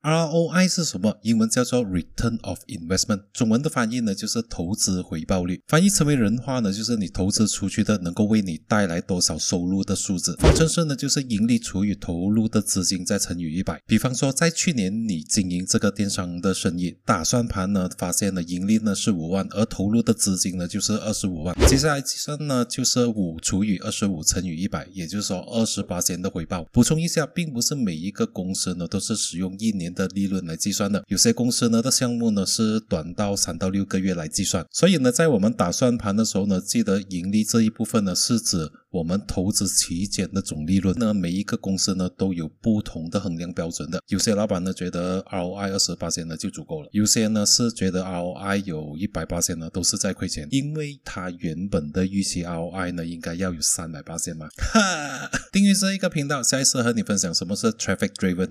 ROI 是什么？英文叫做 Return of Investment，中文的翻译呢就是投资回报率。翻译成为人话呢，就是你投资出去的能够为你带来多少收入的数字。方程式呢就是盈利除以投入的资金再乘以一百。比方说，在去年你经营这个电商的生意，打算盘呢发现了盈利呢是五万，而投入的资金呢就是二十五万。接下来计算呢就是五除以二十五乘以一百，也就是说二十八千的回报。补充一下，并不是每一个公司呢都是使用一年。的利润来计算的，有些公司呢的项目呢是短到三到六个月来计算，所以呢，在我们打算盘的时候呢，记得盈利这一部分呢是指我们投资期间的总利润。那每一个公司呢都有不同的衡量标准的，有些老板呢觉得 ROI 二十八线呢就足够了，有些呢是觉得 ROI 有一百八线呢都是在亏钱，因为他原本的预期 ROI 呢应该要有三百八线嘛。哈，订阅这一个频道，下一次和你分享什么是 Traffic Driven。